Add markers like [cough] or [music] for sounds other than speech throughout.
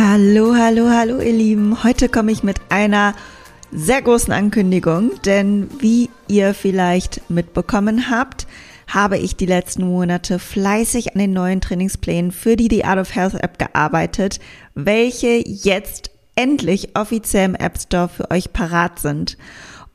Hallo, hallo, hallo ihr Lieben. Heute komme ich mit einer sehr großen Ankündigung, denn wie ihr vielleicht mitbekommen habt, habe ich die letzten Monate fleißig an den neuen Trainingsplänen für die The Art of Health App gearbeitet, welche jetzt endlich offiziell im App Store für euch parat sind.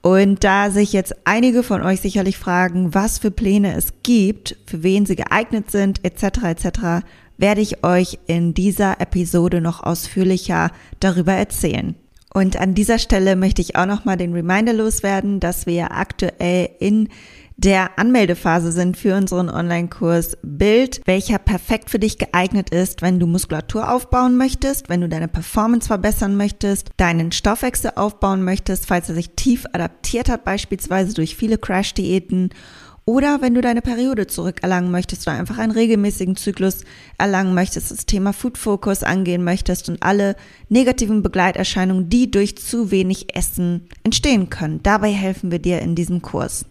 Und da sich jetzt einige von euch sicherlich fragen, was für Pläne es gibt, für wen sie geeignet sind, etc., etc., werde ich euch in dieser Episode noch ausführlicher darüber erzählen. Und an dieser Stelle möchte ich auch noch mal den Reminder loswerden, dass wir aktuell in der Anmeldephase sind für unseren Online-Kurs Bild, welcher perfekt für dich geeignet ist, wenn du Muskulatur aufbauen möchtest, wenn du deine Performance verbessern möchtest, deinen Stoffwechsel aufbauen möchtest, falls er sich tief adaptiert hat, beispielsweise durch viele Crash-Diäten oder wenn du deine Periode zurückerlangen möchtest oder einfach einen regelmäßigen Zyklus erlangen möchtest, das Thema Food Focus angehen möchtest und alle negativen Begleiterscheinungen, die durch zu wenig Essen entstehen können. Dabei helfen wir dir in diesem Kurs.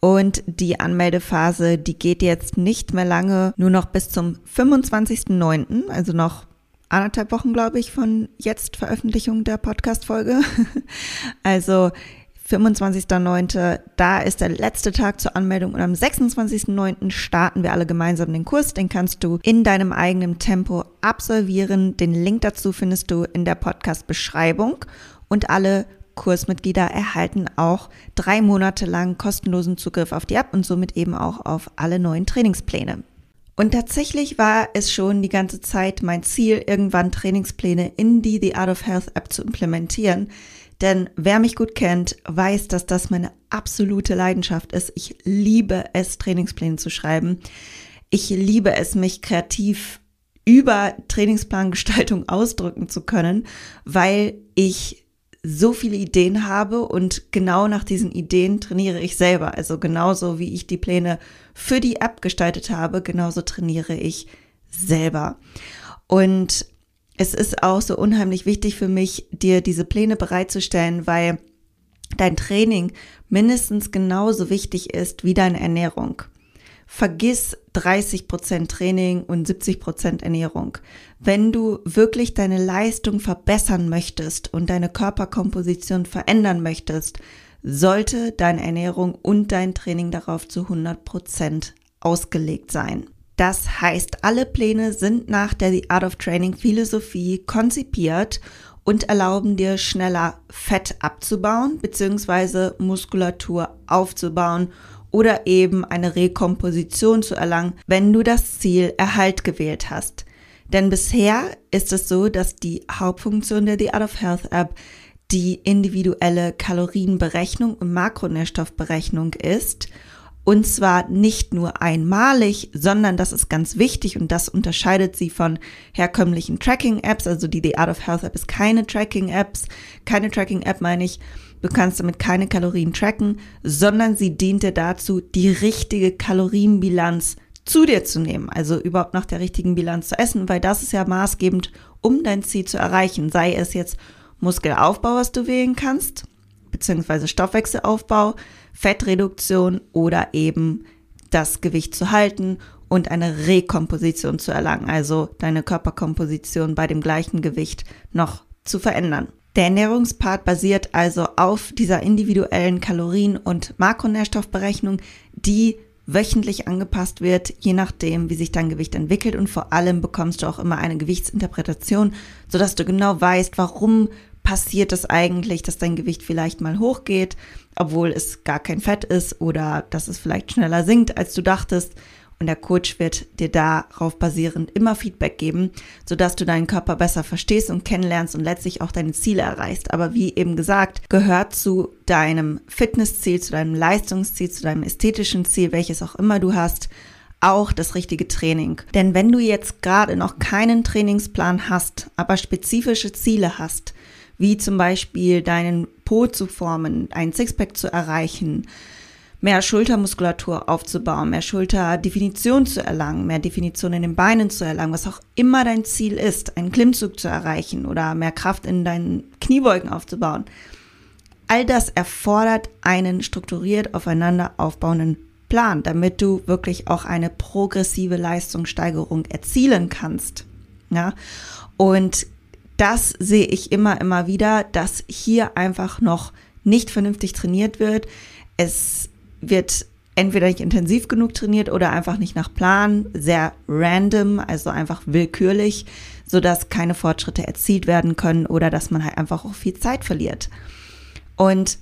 Und die Anmeldephase, die geht jetzt nicht mehr lange, nur noch bis zum 25.09., also noch anderthalb Wochen, glaube ich, von jetzt Veröffentlichung der Podcast-Folge. [laughs] also 25.09. Da ist der letzte Tag zur Anmeldung und am 26.09. starten wir alle gemeinsam den Kurs. Den kannst du in deinem eigenen Tempo absolvieren. Den Link dazu findest du in der Podcast-Beschreibung und alle Kursmitglieder erhalten auch drei Monate lang kostenlosen Zugriff auf die App und somit eben auch auf alle neuen Trainingspläne. Und tatsächlich war es schon die ganze Zeit mein Ziel, irgendwann Trainingspläne in die The Art of Health App zu implementieren. Denn wer mich gut kennt, weiß, dass das meine absolute Leidenschaft ist. Ich liebe es, Trainingspläne zu schreiben. Ich liebe es, mich kreativ über Trainingsplangestaltung [laughs] ausdrücken zu können, weil ich so viele Ideen habe und genau nach diesen Ideen trainiere ich selber. Also genauso wie ich die Pläne für die App gestaltet habe, genauso trainiere ich selber. Und es ist auch so unheimlich wichtig für mich, dir diese Pläne bereitzustellen, weil dein Training mindestens genauso wichtig ist wie deine Ernährung. Vergiss 30 Prozent Training und 70 Prozent Ernährung. Wenn du wirklich deine Leistung verbessern möchtest und deine Körperkomposition verändern möchtest, sollte deine Ernährung und dein Training darauf zu 100 Prozent ausgelegt sein. Das heißt, alle Pläne sind nach der The Art of Training Philosophie konzipiert und erlauben dir schneller Fett abzubauen bzw. Muskulatur aufzubauen oder eben eine Rekomposition zu erlangen, wenn du das Ziel Erhalt gewählt hast. Denn bisher ist es so, dass die Hauptfunktion der The Art of Health App die individuelle Kalorienberechnung und Makronährstoffberechnung ist und zwar nicht nur einmalig, sondern das ist ganz wichtig und das unterscheidet sie von herkömmlichen Tracking-Apps. Also die The Art of Health App ist keine Tracking-Apps, keine Tracking-App meine ich. Du kannst damit keine Kalorien tracken, sondern sie dient dir dazu, die richtige Kalorienbilanz zu dir zu nehmen. Also überhaupt nach der richtigen Bilanz zu essen, weil das ist ja maßgebend, um dein Ziel zu erreichen. Sei es jetzt Muskelaufbau, was du wählen kannst, beziehungsweise Stoffwechselaufbau, Fettreduktion oder eben das Gewicht zu halten und eine Rekomposition zu erlangen, also deine Körperkomposition bei dem gleichen Gewicht noch zu verändern. Der Ernährungspart basiert also auf dieser individuellen Kalorien- und Makronährstoffberechnung, die wöchentlich angepasst wird, je nachdem, wie sich dein Gewicht entwickelt und vor allem bekommst du auch immer eine Gewichtsinterpretation, sodass du genau weißt, warum passiert es eigentlich, dass dein Gewicht vielleicht mal hochgeht, obwohl es gar kein Fett ist oder dass es vielleicht schneller sinkt, als du dachtest. Und der Coach wird dir darauf basierend immer Feedback geben, sodass du deinen Körper besser verstehst und kennenlernst und letztlich auch deine Ziele erreichst. Aber wie eben gesagt, gehört zu deinem Fitnessziel, zu deinem Leistungsziel, zu deinem ästhetischen Ziel, welches auch immer du hast, auch das richtige Training. Denn wenn du jetzt gerade noch keinen Trainingsplan hast, aber spezifische Ziele hast, wie zum Beispiel deinen Po zu formen, ein Sixpack zu erreichen, mehr Schultermuskulatur aufzubauen, mehr Schulterdefinition zu erlangen, mehr Definition in den Beinen zu erlangen, was auch immer dein Ziel ist, einen Klimmzug zu erreichen oder mehr Kraft in deinen Kniebeugen aufzubauen. All das erfordert einen strukturiert aufeinander aufbauenden Plan, damit du wirklich auch eine progressive Leistungssteigerung erzielen kannst. Ja, und das sehe ich immer, immer wieder, dass hier einfach noch nicht vernünftig trainiert wird. Es wird entweder nicht intensiv genug trainiert oder einfach nicht nach Plan, sehr random, also einfach willkürlich, sodass keine Fortschritte erzielt werden können oder dass man halt einfach auch viel Zeit verliert. Und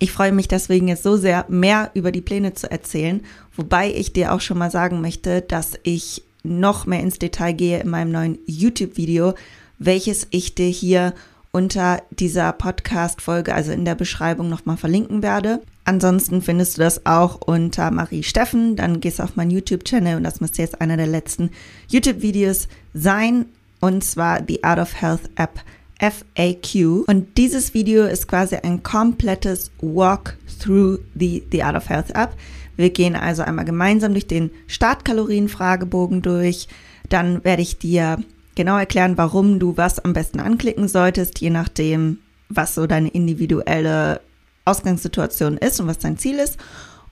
ich freue mich deswegen jetzt so sehr, mehr über die Pläne zu erzählen, wobei ich dir auch schon mal sagen möchte, dass ich noch mehr ins Detail gehe in meinem neuen YouTube-Video, welches ich dir hier unter dieser Podcast-Folge, also in der Beschreibung nochmal verlinken werde. Ansonsten findest du das auch unter Marie Steffen. Dann gehst du auf meinen YouTube-Channel und das müsste jetzt einer der letzten YouTube-Videos sein. Und zwar die Art of Health App FAQ. Und dieses Video ist quasi ein komplettes Walk through the, the Art of Health App. Wir gehen also einmal gemeinsam durch den Startkalorien-Fragebogen durch. Dann werde ich dir genau erklären, warum du was am besten anklicken solltest, je nachdem, was so deine individuelle Ausgangssituation ist und was dein Ziel ist.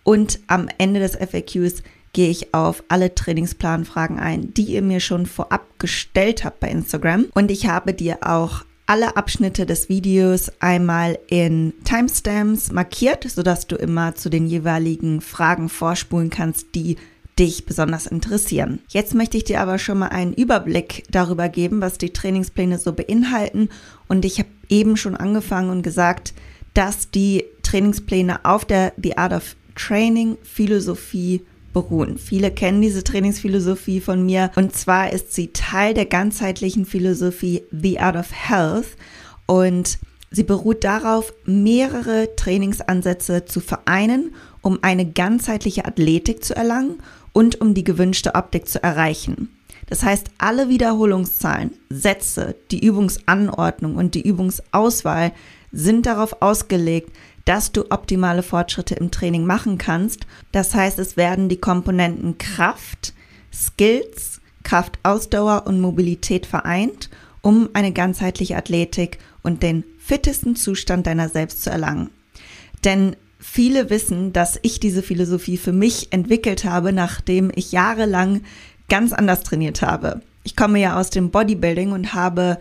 Und am Ende des FAQs gehe ich auf alle Trainingsplanfragen ein, die ihr mir schon vorab gestellt habt bei Instagram. Und ich habe dir auch alle Abschnitte des Videos einmal in Timestamps markiert, sodass du immer zu den jeweiligen Fragen vorspulen kannst, die dich besonders interessieren. Jetzt möchte ich dir aber schon mal einen Überblick darüber geben, was die Trainingspläne so beinhalten. Und ich habe eben schon angefangen und gesagt, dass die Trainingspläne auf der The Art of Training Philosophie beruhen. Viele kennen diese Trainingsphilosophie von mir und zwar ist sie Teil der ganzheitlichen Philosophie The Art of Health und sie beruht darauf, mehrere Trainingsansätze zu vereinen, um eine ganzheitliche Athletik zu erlangen und um die gewünschte Optik zu erreichen. Das heißt, alle Wiederholungszahlen, Sätze, die Übungsanordnung und die Übungsauswahl sind darauf ausgelegt, dass du optimale Fortschritte im Training machen kannst. Das heißt, es werden die Komponenten Kraft, Skills, Kraftausdauer und Mobilität vereint, um eine ganzheitliche Athletik und den fittesten Zustand deiner selbst zu erlangen. Denn viele wissen, dass ich diese Philosophie für mich entwickelt habe, nachdem ich jahrelang ganz anders trainiert habe. Ich komme ja aus dem Bodybuilding und habe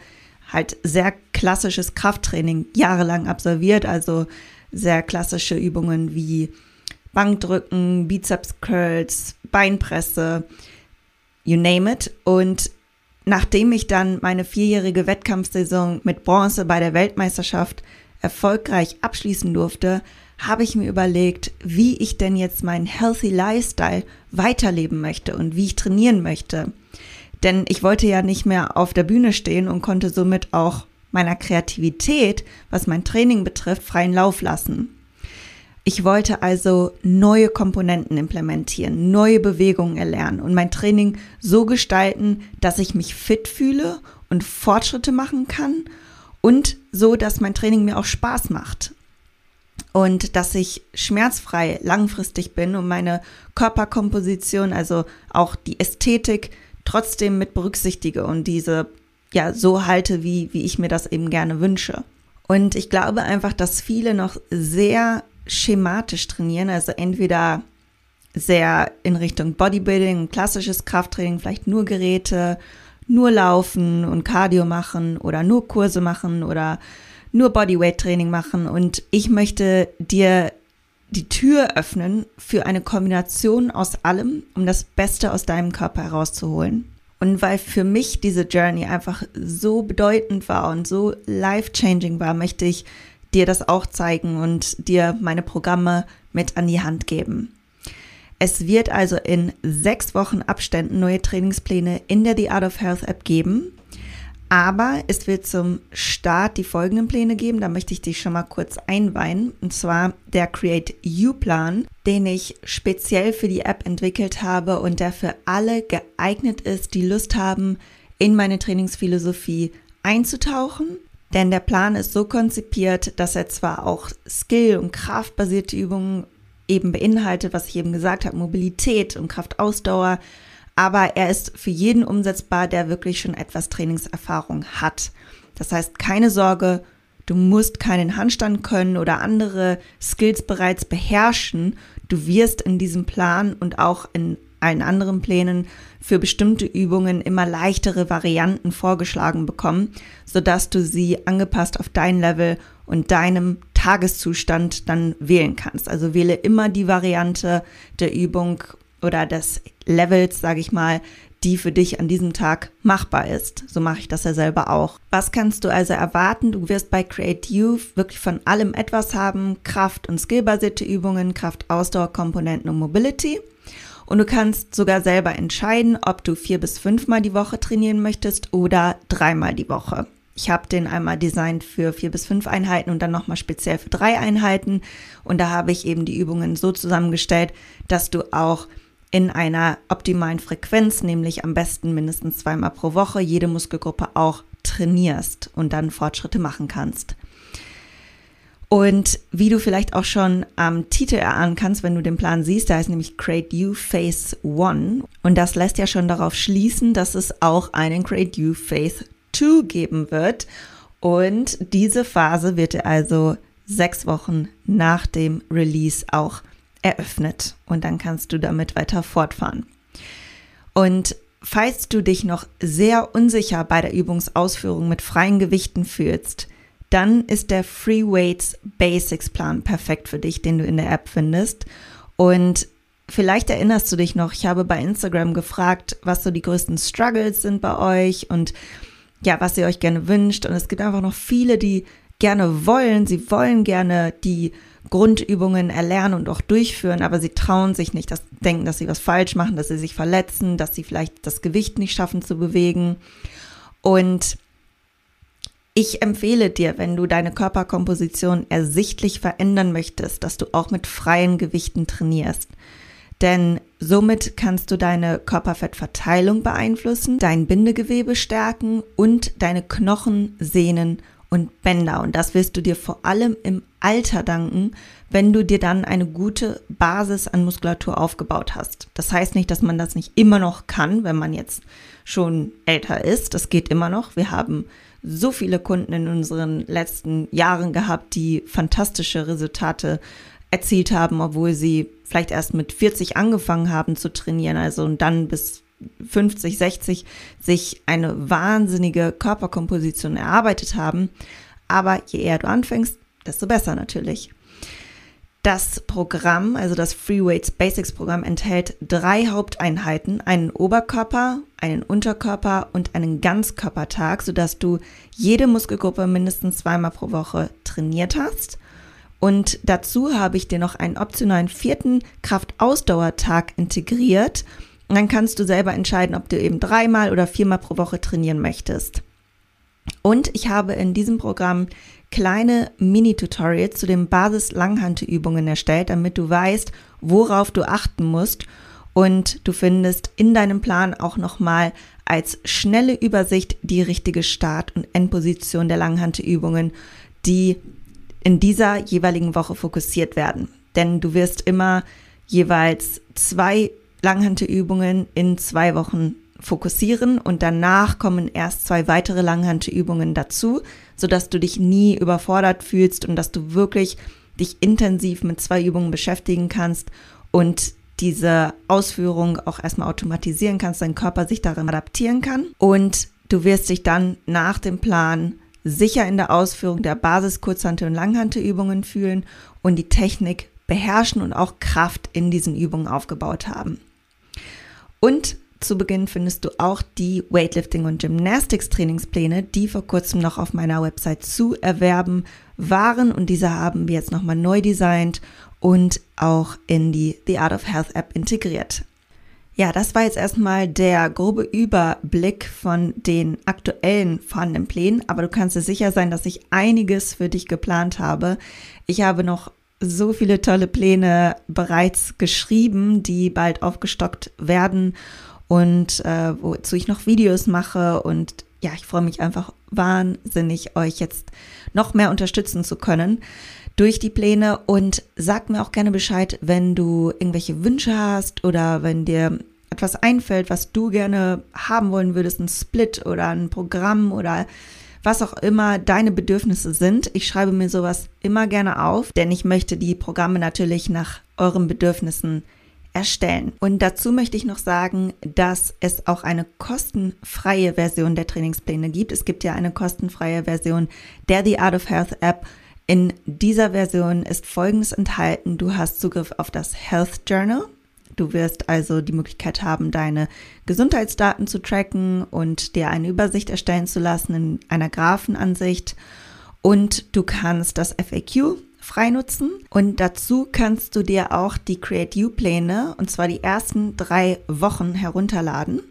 halt sehr klassisches Krafttraining jahrelang absolviert, also sehr klassische Übungen wie Bankdrücken, Bizeps Curls, Beinpresse, you name it. Und nachdem ich dann meine vierjährige Wettkampfsaison mit Bronze bei der Weltmeisterschaft erfolgreich abschließen durfte, habe ich mir überlegt, wie ich denn jetzt meinen Healthy Lifestyle weiterleben möchte und wie ich trainieren möchte. Denn ich wollte ja nicht mehr auf der Bühne stehen und konnte somit auch meiner Kreativität, was mein Training betrifft, freien Lauf lassen. Ich wollte also neue Komponenten implementieren, neue Bewegungen erlernen und mein Training so gestalten, dass ich mich fit fühle und Fortschritte machen kann und so, dass mein Training mir auch Spaß macht und dass ich schmerzfrei langfristig bin und meine Körperkomposition, also auch die Ästhetik trotzdem mit berücksichtige und diese ja so halte, wie, wie ich mir das eben gerne wünsche. Und ich glaube einfach, dass viele noch sehr schematisch trainieren, also entweder sehr in Richtung Bodybuilding, klassisches Krafttraining, vielleicht nur Geräte, nur laufen und Cardio machen oder nur Kurse machen oder nur Bodyweight-Training machen. Und ich möchte dir die Tür öffnen für eine Kombination aus allem, um das Beste aus deinem Körper herauszuholen. Und weil für mich diese Journey einfach so bedeutend war und so life-changing war, möchte ich dir das auch zeigen und dir meine Programme mit an die Hand geben. Es wird also in sechs Wochen Abständen neue Trainingspläne in der The Art of Health App geben. Aber es wird zum Start die folgenden Pläne geben. Da möchte ich dich schon mal kurz einweihen. Und zwar der Create You Plan, den ich speziell für die App entwickelt habe und der für alle geeignet ist, die Lust haben, in meine Trainingsphilosophie einzutauchen. Denn der Plan ist so konzipiert, dass er zwar auch Skill- und Kraftbasierte Übungen eben beinhaltet, was ich eben gesagt habe, Mobilität und Kraftausdauer, aber er ist für jeden umsetzbar, der wirklich schon etwas Trainingserfahrung hat. Das heißt, keine Sorge, du musst keinen Handstand können oder andere Skills bereits beherrschen. Du wirst in diesem Plan und auch in allen anderen Plänen für bestimmte Übungen immer leichtere Varianten vorgeschlagen bekommen, sodass du sie angepasst auf dein Level und deinem Tageszustand dann wählen kannst. Also wähle immer die Variante der Übung oder des Levels, sage ich mal, die für dich an diesem Tag machbar ist. So mache ich das ja selber auch. Was kannst du also erwarten? Du wirst bei Create You wirklich von allem etwas haben. Kraft- und skillbasierte Übungen, Kraft-Ausdauer-Komponenten und Mobility. Und du kannst sogar selber entscheiden, ob du vier bis fünfmal die Woche trainieren möchtest oder dreimal die Woche. Ich habe den einmal designt für vier bis fünf Einheiten und dann nochmal speziell für drei Einheiten. Und da habe ich eben die Übungen so zusammengestellt, dass du auch in einer optimalen Frequenz, nämlich am besten mindestens zweimal pro Woche, jede Muskelgruppe auch trainierst und dann Fortschritte machen kannst. Und wie du vielleicht auch schon am Titel erahnen kannst, wenn du den Plan siehst, da heißt nämlich Create You Phase 1. Und das lässt ja schon darauf schließen, dass es auch einen Create You Phase 2 geben wird. Und diese Phase wird also sechs Wochen nach dem Release auch eröffnet und dann kannst du damit weiter fortfahren. Und falls du dich noch sehr unsicher bei der Übungsausführung mit freien Gewichten fühlst, dann ist der Free Weights Basics Plan perfekt für dich, den du in der App findest. Und vielleicht erinnerst du dich noch, ich habe bei Instagram gefragt, was so die größten Struggles sind bei euch und ja, was ihr euch gerne wünscht. Und es gibt einfach noch viele, die gerne wollen. Sie wollen gerne die Grundübungen erlernen und auch durchführen, aber sie trauen sich nicht, das denken, dass sie was falsch machen, dass sie sich verletzen, dass sie vielleicht das Gewicht nicht schaffen zu bewegen. Und ich empfehle dir, wenn du deine Körperkomposition ersichtlich verändern möchtest, dass du auch mit freien Gewichten trainierst. Denn somit kannst du deine Körperfettverteilung beeinflussen, dein Bindegewebe stärken und deine Knochen, Sehnen und Bänder. Und das wirst du dir vor allem im Alter danken, wenn du dir dann eine gute Basis an Muskulatur aufgebaut hast. Das heißt nicht, dass man das nicht immer noch kann, wenn man jetzt schon älter ist. Das geht immer noch. Wir haben so viele Kunden in unseren letzten Jahren gehabt, die fantastische Resultate erzielt haben, obwohl sie vielleicht erst mit 40 angefangen haben zu trainieren, also und dann bis 50, 60 sich eine wahnsinnige Körperkomposition erarbeitet haben. Aber je eher du anfängst, desto besser natürlich. Das Programm, also das Free Weights Basics Programm, enthält drei Haupteinheiten, einen Oberkörper, einen Unterkörper und einen Ganzkörpertag, sodass du jede Muskelgruppe mindestens zweimal pro Woche trainiert hast. Und dazu habe ich dir noch einen optionalen vierten Kraftausdauertag integriert, und dann kannst du selber entscheiden, ob du eben dreimal oder viermal pro Woche trainieren möchtest. Und ich habe in diesem Programm kleine Mini-Tutorials zu den Basis-Langhantelübungen erstellt, damit du weißt, worauf du achten musst. Und du findest in deinem Plan auch nochmal als schnelle Übersicht die richtige Start- und Endposition der Langhantelübungen, die in dieser jeweiligen Woche fokussiert werden. Denn du wirst immer jeweils zwei Langhantelübungen in zwei Wochen fokussieren und danach kommen erst zwei weitere Langhantelübungen dazu, sodass du dich nie überfordert fühlst und dass du wirklich dich intensiv mit zwei Übungen beschäftigen kannst und diese Ausführung auch erstmal automatisieren kannst, dein Körper sich darin adaptieren kann und du wirst dich dann nach dem Plan sicher in der Ausführung der Basis Kurzhantel und Langhantelübungen fühlen und die Technik beherrschen und auch Kraft in diesen Übungen aufgebaut haben. Und zu Beginn findest du auch die Weightlifting und Gymnastics Trainingspläne, die vor kurzem noch auf meiner Website zu erwerben waren und diese haben wir jetzt nochmal neu designt und auch in die The Art of Health App integriert. Ja, das war jetzt erstmal der grobe Überblick von den aktuellen vorhandenen Plänen, aber du kannst dir sicher sein, dass ich einiges für dich geplant habe. Ich habe noch so viele tolle Pläne bereits geschrieben, die bald aufgestockt werden und äh, wozu ich noch Videos mache. Und ja, ich freue mich einfach wahnsinnig, euch jetzt noch mehr unterstützen zu können durch die Pläne. Und sag mir auch gerne Bescheid, wenn du irgendwelche Wünsche hast oder wenn dir etwas einfällt, was du gerne haben wollen würdest, ein Split oder ein Programm oder was auch immer deine Bedürfnisse sind. Ich schreibe mir sowas immer gerne auf, denn ich möchte die Programme natürlich nach euren Bedürfnissen erstellen. Und dazu möchte ich noch sagen, dass es auch eine kostenfreie Version der Trainingspläne gibt. Es gibt ja eine kostenfreie Version der The Art of Health App. In dieser Version ist Folgendes enthalten. Du hast Zugriff auf das Health Journal. Du wirst also die Möglichkeit haben, deine Gesundheitsdaten zu tracken und dir eine Übersicht erstellen zu lassen in einer Graphenansicht. Und du kannst das FAQ freinutzen. Und dazu kannst du dir auch die Create You Pläne, und zwar die ersten drei Wochen herunterladen.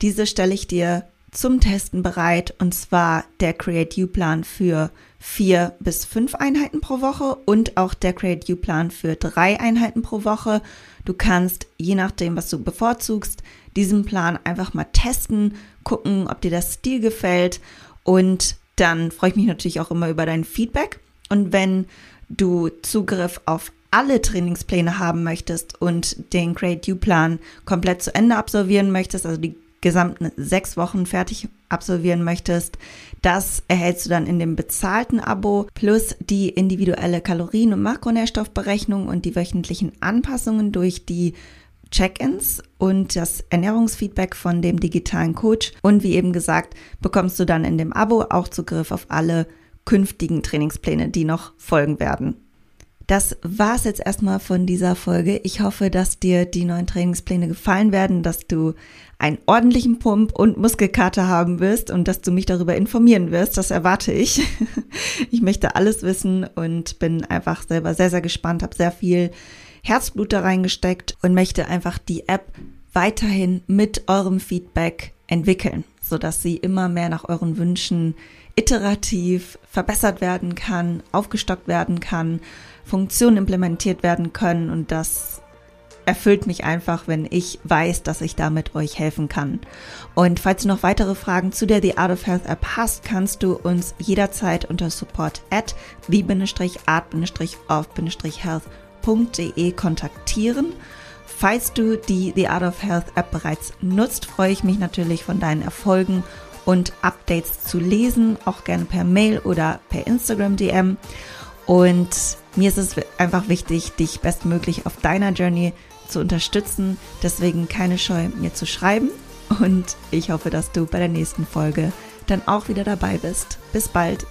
Diese stelle ich dir zum Testen bereit, und zwar der Create You Plan für vier bis fünf Einheiten pro Woche und auch der Create You Plan für drei Einheiten pro Woche. Du kannst, je nachdem, was du bevorzugst, diesen Plan einfach mal testen, gucken, ob dir das Stil gefällt und dann freue ich mich natürlich auch immer über dein Feedback. Und wenn du Zugriff auf alle Trainingspläne haben möchtest und den Create You Plan komplett zu Ende absolvieren möchtest, also die gesamten sechs Wochen fertig absolvieren möchtest, das erhältst du dann in dem bezahlten Abo plus die individuelle Kalorien- und Makronährstoffberechnung und die wöchentlichen Anpassungen durch die Check-ins und das Ernährungsfeedback von dem digitalen Coach. Und wie eben gesagt, bekommst du dann in dem Abo auch Zugriff auf alle künftigen Trainingspläne, die noch folgen werden. Das war's jetzt erstmal von dieser Folge. Ich hoffe, dass dir die neuen Trainingspläne gefallen werden, dass du einen ordentlichen Pump und Muskelkater haben wirst und dass du mich darüber informieren wirst. Das erwarte ich. [laughs] Ich möchte alles wissen und bin einfach selber sehr, sehr gespannt, habe sehr viel Herzblut da reingesteckt und möchte einfach die App weiterhin mit eurem Feedback entwickeln, sodass sie immer mehr nach euren Wünschen iterativ verbessert werden kann, aufgestockt werden kann, Funktionen implementiert werden können und das erfüllt mich einfach, wenn ich weiß, dass ich damit euch helfen kann. Und falls du noch weitere Fragen zu der The Art of Health App hast, kannst du uns jederzeit unter support at the-art-of-health.de kontaktieren. Falls du die The Art of Health App bereits nutzt, freue ich mich natürlich von deinen Erfolgen und Updates zu lesen, auch gerne per Mail oder per Instagram DM. Und mir ist es einfach wichtig, dich bestmöglich auf deiner Journey zu unterstützen. Deswegen keine Scheu, mir zu schreiben. Und ich hoffe, dass du bei der nächsten Folge dann auch wieder dabei bist. Bis bald.